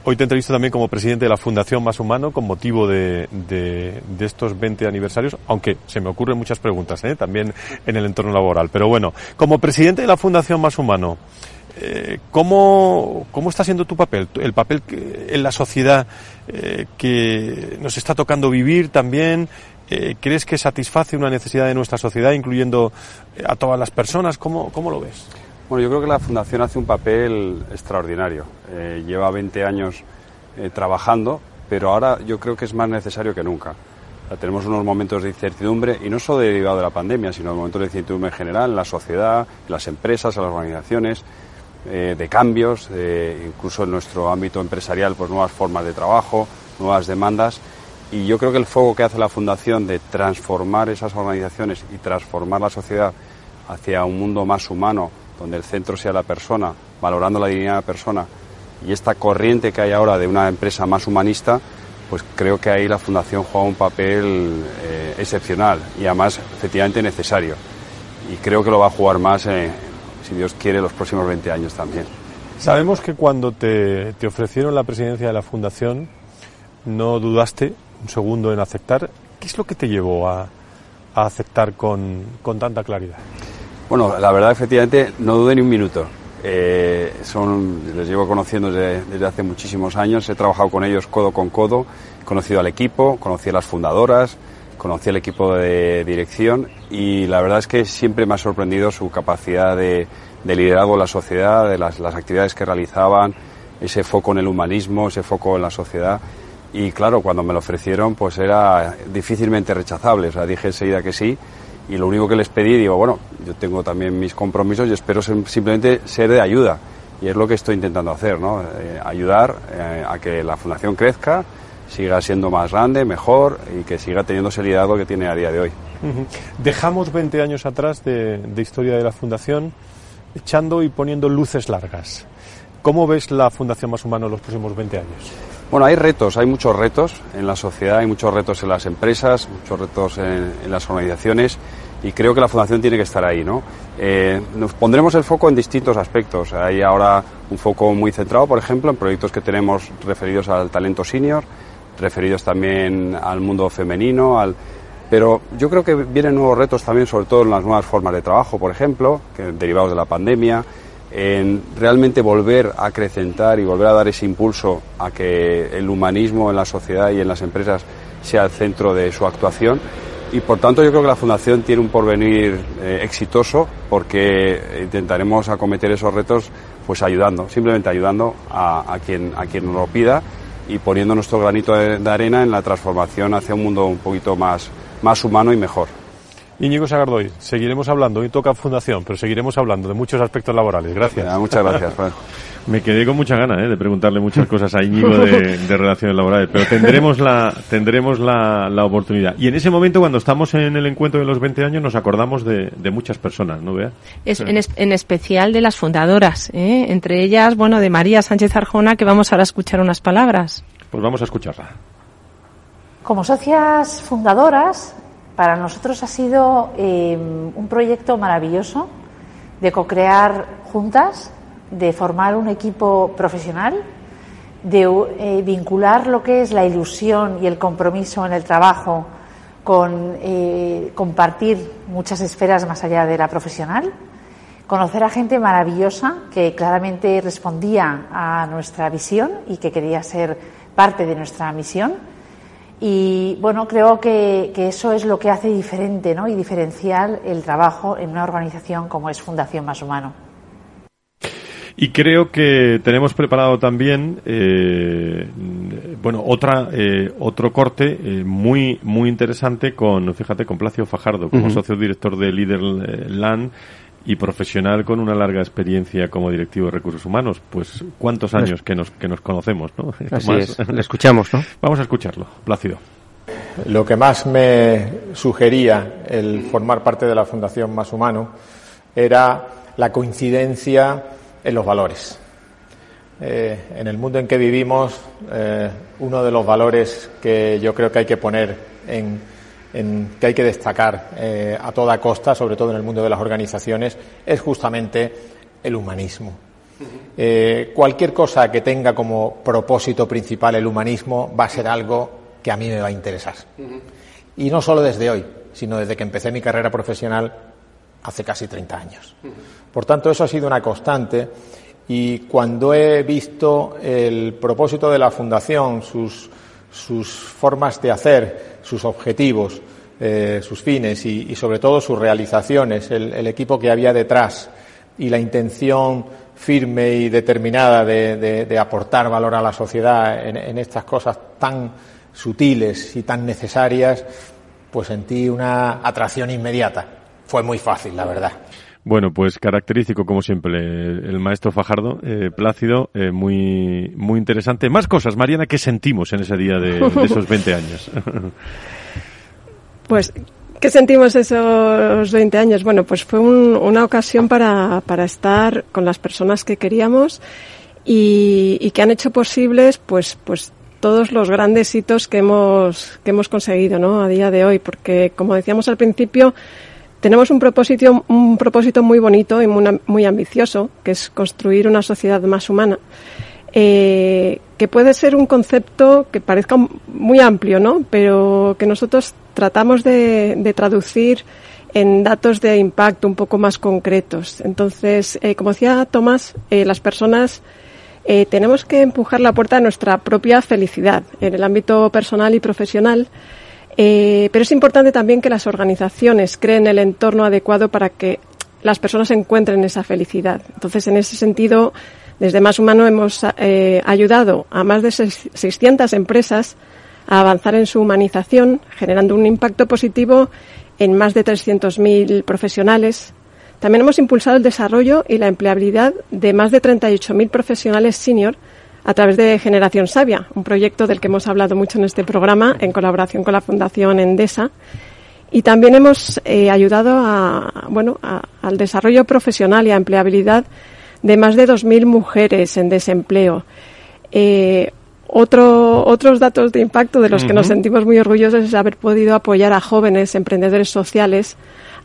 Hoy te entrevisto también como presidente de la Fundación Más Humano con motivo de, de, de estos 20 aniversarios, aunque se me ocurren muchas preguntas ¿eh? también en el entorno laboral. Pero bueno, como presidente de la Fundación Más Humano, eh, ¿cómo, ¿cómo está siendo tu papel? El papel que, en la sociedad eh, que nos está tocando vivir también, eh, ¿crees que satisface una necesidad de nuestra sociedad, incluyendo eh, a todas las personas? ¿Cómo, ¿Cómo, lo ves? Bueno, yo creo que la Fundación hace un papel extraordinario. Eh, lleva 20 años trabajando, pero ahora yo creo que es más necesario que nunca. Tenemos unos momentos de incertidumbre, y no solo derivado de la pandemia, sino momentos de incertidumbre en general, en la sociedad, en las empresas, en las organizaciones, de cambios, incluso en nuestro ámbito empresarial, pues nuevas formas de trabajo, nuevas demandas. Y yo creo que el foco que hace la Fundación de transformar esas organizaciones y transformar la sociedad hacia un mundo más humano, donde el centro sea la persona, valorando la dignidad de la persona, y esta corriente que hay ahora de una empresa más humanista, pues creo que ahí la Fundación juega un papel eh, excepcional y además efectivamente necesario. Y creo que lo va a jugar más, eh, si Dios quiere, los próximos 20 años también. Sabemos que cuando te, te ofrecieron la presidencia de la Fundación, no dudaste un segundo en aceptar. ¿Qué es lo que te llevó a, a aceptar con, con, tanta claridad? Bueno, la verdad, efectivamente, no dudé ni un minuto. eh, son, les llevo conociendo desde, desde, hace muchísimos años, he trabajado con ellos codo con codo, he conocido al equipo, conocí a las fundadoras, conocí al equipo de dirección y la verdad es que siempre me ha sorprendido su capacidad de, de liderazgo en la sociedad, de las, las actividades que realizaban, ese foco en el humanismo, ese foco en la sociedad. Y claro, cuando me lo ofrecieron, pues era difícilmente rechazable. O sea, dije enseguida que sí. Y lo único que les pedí, digo, bueno, yo tengo también mis compromisos y espero simplemente ser de ayuda. Y es lo que estoy intentando hacer, ¿no? Eh, ayudar eh, a que la fundación crezca, siga siendo más grande, mejor y que siga teniendo ese liderazgo que tiene a día de hoy. Dejamos 20 años atrás de, de historia de la fundación echando y poniendo luces largas. ¿Cómo ves la Fundación Más Humano en los próximos 20 años? Bueno, hay retos, hay muchos retos en la sociedad, hay muchos retos en las empresas, muchos retos en, las organizaciones y creo que la Fundación tiene que estar ahí, ¿no? Eh, nos pondremos el foco en distintos aspectos. Hay ahora un foco muy centrado, por ejemplo, en proyectos que tenemos referidos al talento senior, referidos también al mundo femenino, al, pero yo creo que vienen nuevos retos también, sobre todo en las nuevas formas de trabajo, por ejemplo, derivados de la pandemia, en realmente volver a acrecentar y volver a dar ese impulso a que el humanismo en la sociedad y en las empresas sea el centro de su actuación. Y por tanto yo creo que la Fundación tiene un porvenir eh, exitoso porque intentaremos acometer esos retos pues ayudando, simplemente ayudando a, quien, a quien nos lo pida y poniendo nuestro granito de, de arena en la transformación hacia un mundo un poquito más, más humano y mejor. Íñigo Sagardoy, seguiremos hablando, hoy toca Fundación, pero seguiremos hablando de muchos aspectos laborales. Gracias. Ya, muchas gracias. Me quedé con mucha gana ¿eh? de preguntarle muchas cosas a Íñigo de, de, relaciones laborales, pero tendremos la tendremos la, la, oportunidad. Y en ese momento, cuando estamos en el encuentro de los 20 años, nos acordamos de, de muchas personas, ¿no, Bea? Es, en, es, en, especial de las fundadoras, ¿eh? entre ellas, bueno, de María Sánchez Arjona, que vamos ahora a escuchar unas palabras. Pues vamos a escucharla. Como socias fundadoras, para nosotros ha sido eh, un proyecto maravilloso de co-crear juntas, de formar un equipo profesional, de eh, vincular lo que es la ilusión y el compromiso en el trabajo con eh, compartir muchas esferas más allá de la profesional, conocer a gente maravillosa que claramente respondía a nuestra visión y que quería ser parte de nuestra misión y bueno, creo que, que, eso es lo que hace diferente ¿no? y diferencial el trabajo en una organización como es Fundación Más Humano. Y creo que tenemos preparado también, eh, bueno, otra, eh, otro corte eh, muy, muy interesante con, fíjate, con Placio Fajardo, como uh -huh. socio director de Líder Land y profesional con una larga experiencia como directivo de recursos humanos. Pues cuántos años que nos, que nos conocemos, ¿no? Así es, le escuchamos, ¿no? Vamos a escucharlo, Plácido. Lo que más me sugería el formar parte de la Fundación Más Humano era la coincidencia en los valores. Eh, en el mundo en que vivimos, eh, uno de los valores que yo creo que hay que poner en, en, que hay que destacar eh, a toda costa, sobre todo en el mundo de las organizaciones, es justamente el humanismo. Eh, cualquier cosa que tenga como propósito principal el humanismo va a ser algo que a mí me va a interesar. Y no solo desde hoy, sino desde que empecé mi carrera profesional hace casi 30 años. Por tanto, eso ha sido una constante y cuando he visto el propósito de la Fundación, sus, sus formas de hacer, sus objetivos, eh, sus fines y, sobre todo sus realizaciones, el, equipo que había detrás y la intención firme y determinada de, de, de aportar valor a la sociedad en, en, estas cosas tan sutiles y tan necesarias, pues sentí una atracción inmediata. Fue muy fácil, la verdad. Bueno, pues característico como siempre el maestro Fajardo, eh, Plácido, eh, muy muy interesante. Más cosas, Mariana, ¿qué sentimos en ese día de, de esos 20 años? pues, ¿qué sentimos esos 20 años? Bueno, pues fue un, una ocasión para, para estar con las personas que queríamos y, y que han hecho posibles, pues, pues todos los grandes hitos que hemos, que hemos conseguido, ¿no? A día de hoy, porque como decíamos al principio, tenemos un propósito, un propósito muy bonito y muy, ambicioso, que es construir una sociedad más humana. Eh, que puede ser un concepto que parezca muy amplio, ¿no? Pero que nosotros tratamos de, traducir en datos de impacto un poco más concretos. Entonces, eh, como decía Tomás, eh, las personas tenemos que empujar la puerta a nuestra propia felicidad en el ámbito personal y profesional. Pero es importante también que las organizaciones creen el entorno adecuado para que las personas encuentren esa felicidad. Entonces, en ese sentido, desde Más Humano hemos ayudado a más de 600 empresas a avanzar en su humanización, generando un impacto positivo en más de 300.000 profesionales. También hemos impulsado el desarrollo y la empleabilidad de más de 38.000 profesionales senior a través de Generación Sabia, un proyecto del que hemos hablado mucho en este programa en colaboración con la Fundación Endesa. Y también hemos eh, ayudado a, bueno, al desarrollo profesional y a empleabilidad de más de 2.000 mujeres en desempleo. Eh, otro, otros datos de impacto de los que nos sentimos muy orgullosos es haber podido apoyar a jóvenes emprendedores sociales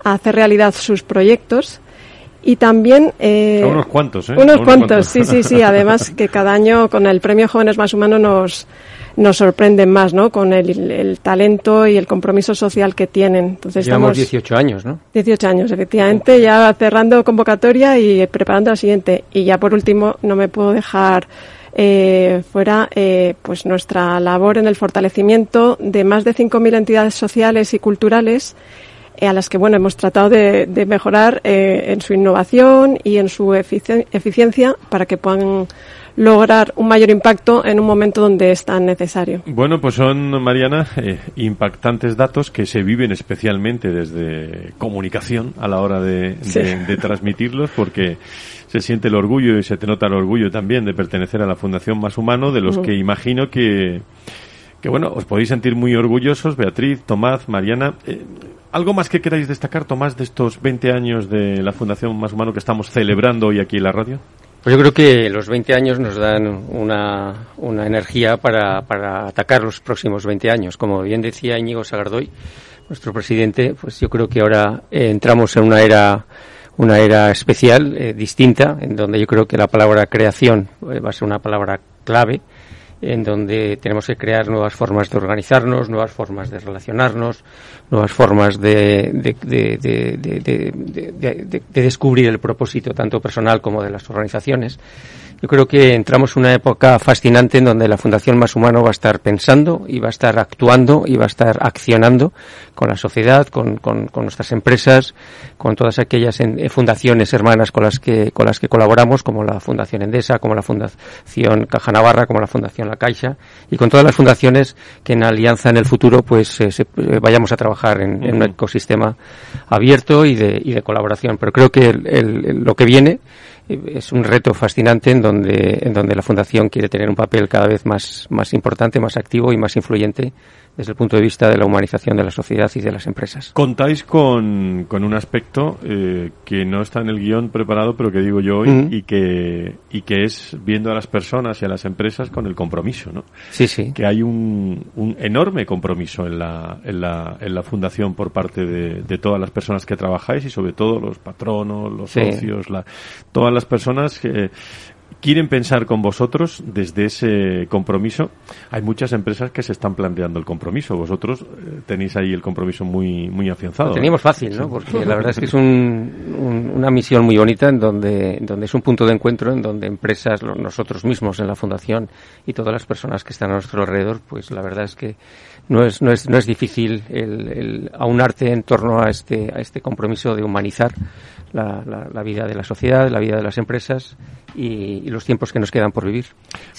a hacer realidad sus proyectos y también eh, unos cuantos, ¿eh? Unos, cuantos, sí, sí, sí. Además que cada año con el premio Jóvenes Más Humanos nos nos sorprenden más, ¿no? Con el, talento y el compromiso social que tienen. Entonces Llevamos 18 años, ¿no? 18 años, efectivamente, ya cerrando convocatoria y preparando la siguiente. Y ya por último, no me puedo dejar eh, fuera eh, pues nuestra labor en el fortalecimiento de más de 5.000 entidades sociales y culturales a las que bueno hemos tratado de, mejorar en su innovación y en su eficiencia para que puedan lograr un mayor impacto en un momento donde es tan necesario. Bueno, pues son, Mariana, impactantes datos que se viven especialmente desde comunicación a la hora de transmitirlos, porque se siente el orgullo y se te nota el orgullo también de pertenecer a la Fundación Más Humano, de los que imagino que, que, bueno, os podéis sentir muy orgullosos, Beatriz, Tomás, Mariana. Eh, ¿Algo más que queráis destacar, Tomás, de estos 20 años de la Fundación Más Humano que estamos celebrando hoy aquí en la radio? Pues yo creo que los 20 años nos dan una, una energía para, para atacar los próximos 20 años. Como bien decía Íñigo Sagardoy, nuestro presidente, pues yo creo que ahora eh, entramos en una era una era especial, eh, distinta, en donde yo creo que la palabra creación va a ser una palabra clave, en donde tenemos que crear nuevas formas de organizarnos, nuevas formas de relacionarnos, nuevas formas de, de, de, de descubrir el propósito tanto personal como de las organizaciones. Yo creo que entramos en una época fascinante en donde la Fundación Más Humano va a estar pensando y va a estar actuando y va a estar accionando con la sociedad, con, con, con nuestras empresas, con todas aquellas en, eh, fundaciones hermanas con las que con las que colaboramos, como la Fundación Endesa, como la Fundación Caja Navarra, como la Fundación La Caixa y con todas las fundaciones que en alianza en el futuro pues eh, eh, vayamos a trabajar en, un ecosistema abierto y de, y de colaboración. Pero creo que el, lo que viene es un reto fascinante en donde, en donde la Fundación quiere tener un papel cada vez más, más importante, más activo y más influyente desde el punto de vista de la humanización de la sociedad y de las empresas. Contáis con, con un aspecto eh, que no está en el guion preparado, pero que digo yo hoy, y, que, y que es viendo a las personas y a las empresas con el compromiso, ¿no? Sí, sí. Que hay un, un enorme compromiso en la, en la, en la fundación por parte de, de todas las personas que trabajáis y sobre todo los patronos, los socios, la, todas las personas que quieren pensar con vosotros desde ese compromiso. Hay muchas empresas que se están planteando el compromiso. Vosotros eh, tenéis ahí el compromiso muy muy afianzado. Lo teníamos fácil, ¿no? Porque la verdad es que es un, una misión muy bonita en donde, donde es un punto de encuentro en donde empresas, nosotros mismos en la fundación y todas las personas que están a nuestro alrededor, pues la verdad es que no es, no es, no es difícil el, el aunarte en torno a este, a este compromiso de humanizar la, la, vida de la sociedad, la vida de las empresas y, los tiempos que nos quedan por vivir.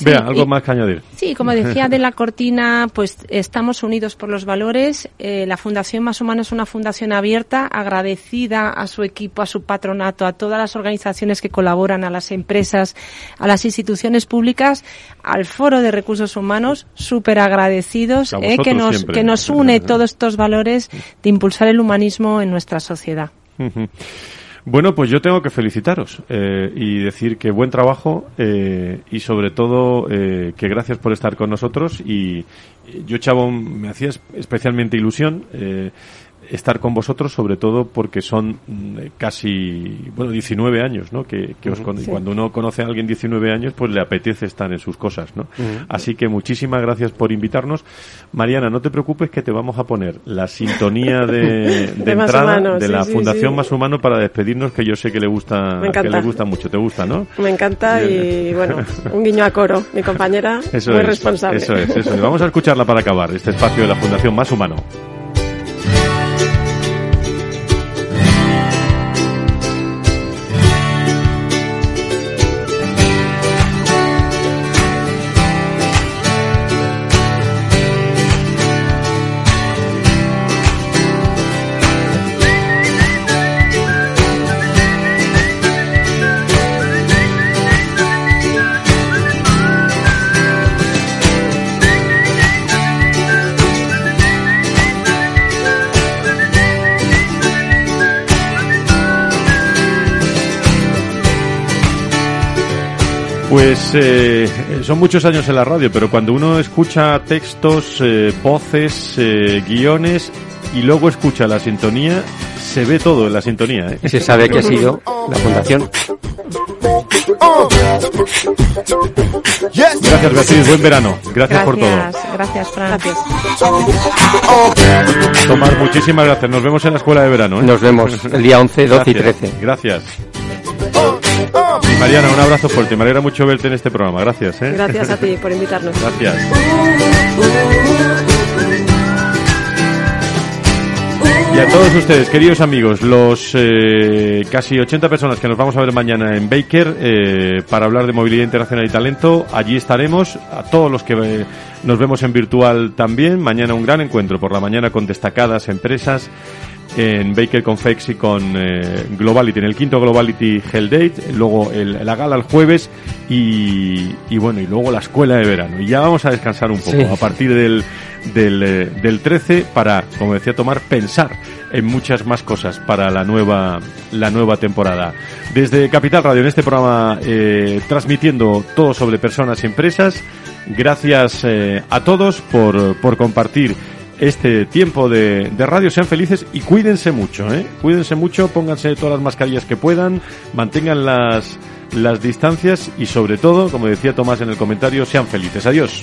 Vea, algo más que añadir. Sí, como decía de la cortina, pues estamos unidos por los valores. Eh, la Fundación Más Humano es una fundación abierta, agradecida a su equipo, a su patronato, a todas las organizaciones que colaboran, a las empresas, a las instituciones públicas, al Foro de Recursos Humanos, súper agradecidos, eh, que, nos, que nos une todos estos valores de impulsar el humanismo en nuestra sociedad. Bueno, pues yo tengo que felicitaros eh, y decir que buen trabajo eh, y sobre todo eh, que gracias por estar con nosotros y yo, Chavo, me hacía especialmente ilusión estar con vosotros, sobre todo porque son mm, casi, bueno, 19 años, ¿no? Que, que os cuando uno conoce a alguien 19 años, pues le apetece estar en sus cosas, ¿no? Así que muchísimas gracias por invitarnos. Mariana, no te preocupes que te vamos a poner la sintonía de, entrada de la Fundación Más Humano para despedirnos, que yo sé que le gusta, que le gusta mucho. ¿Te gusta, no? Me encanta y, bueno, un guiño a coro. Mi compañera, muy responsable. Eso es, eso es. Vamos a escucharla para acabar, este espacio de la Fundación Más Humano. Pues eh, son muchos años en la radio, pero cuando uno escucha textos, eh, voces, eh, guiones y luego escucha la sintonía, se ve todo en la sintonía. ¿eh? Se sabe que ha sido la fundación. Gracias Beatriz, buen verano. Gracias, por todo. Gracias, Fran. Gracias. Tomás, muchísimas gracias. Nos vemos en la escuela de verano. Nos vemos el día 11, 12 y 13. Gracias. Mariana, un abrazo fuerte. Me alegra mucho verte en este programa. Gracias. ¿eh? Gracias a ti por invitarnos. Gracias. Y a todos ustedes, queridos amigos, los eh, casi 80 personas que nos vamos a ver mañana en Baker eh, para hablar de movilidad internacional y talento, allí estaremos. A todos los que eh, nos vemos en virtual también, mañana un gran encuentro por la mañana con destacadas empresas en Baker Confex y con eh, Globality, en el quinto Globality Hell Date, luego el, la gala el jueves y, y, bueno, y luego la escuela de verano. Y ya vamos a descansar un poco a partir del, del, eh, del 13 para, como decía Tomar, pensar en muchas más cosas para la nueva, la nueva temporada. Desde Capital Radio, en este programa, eh, transmitiendo todo sobre personas y empresas, gracias eh, a todos por, por compartir este tiempo de, de, radio. Sean felices y cuídense mucho, ¿eh? Cuídense mucho, pónganse todas las mascarillas que puedan, mantengan las, las distancias y sobre todo, como decía Tomás en el comentario, sean felices. Adiós.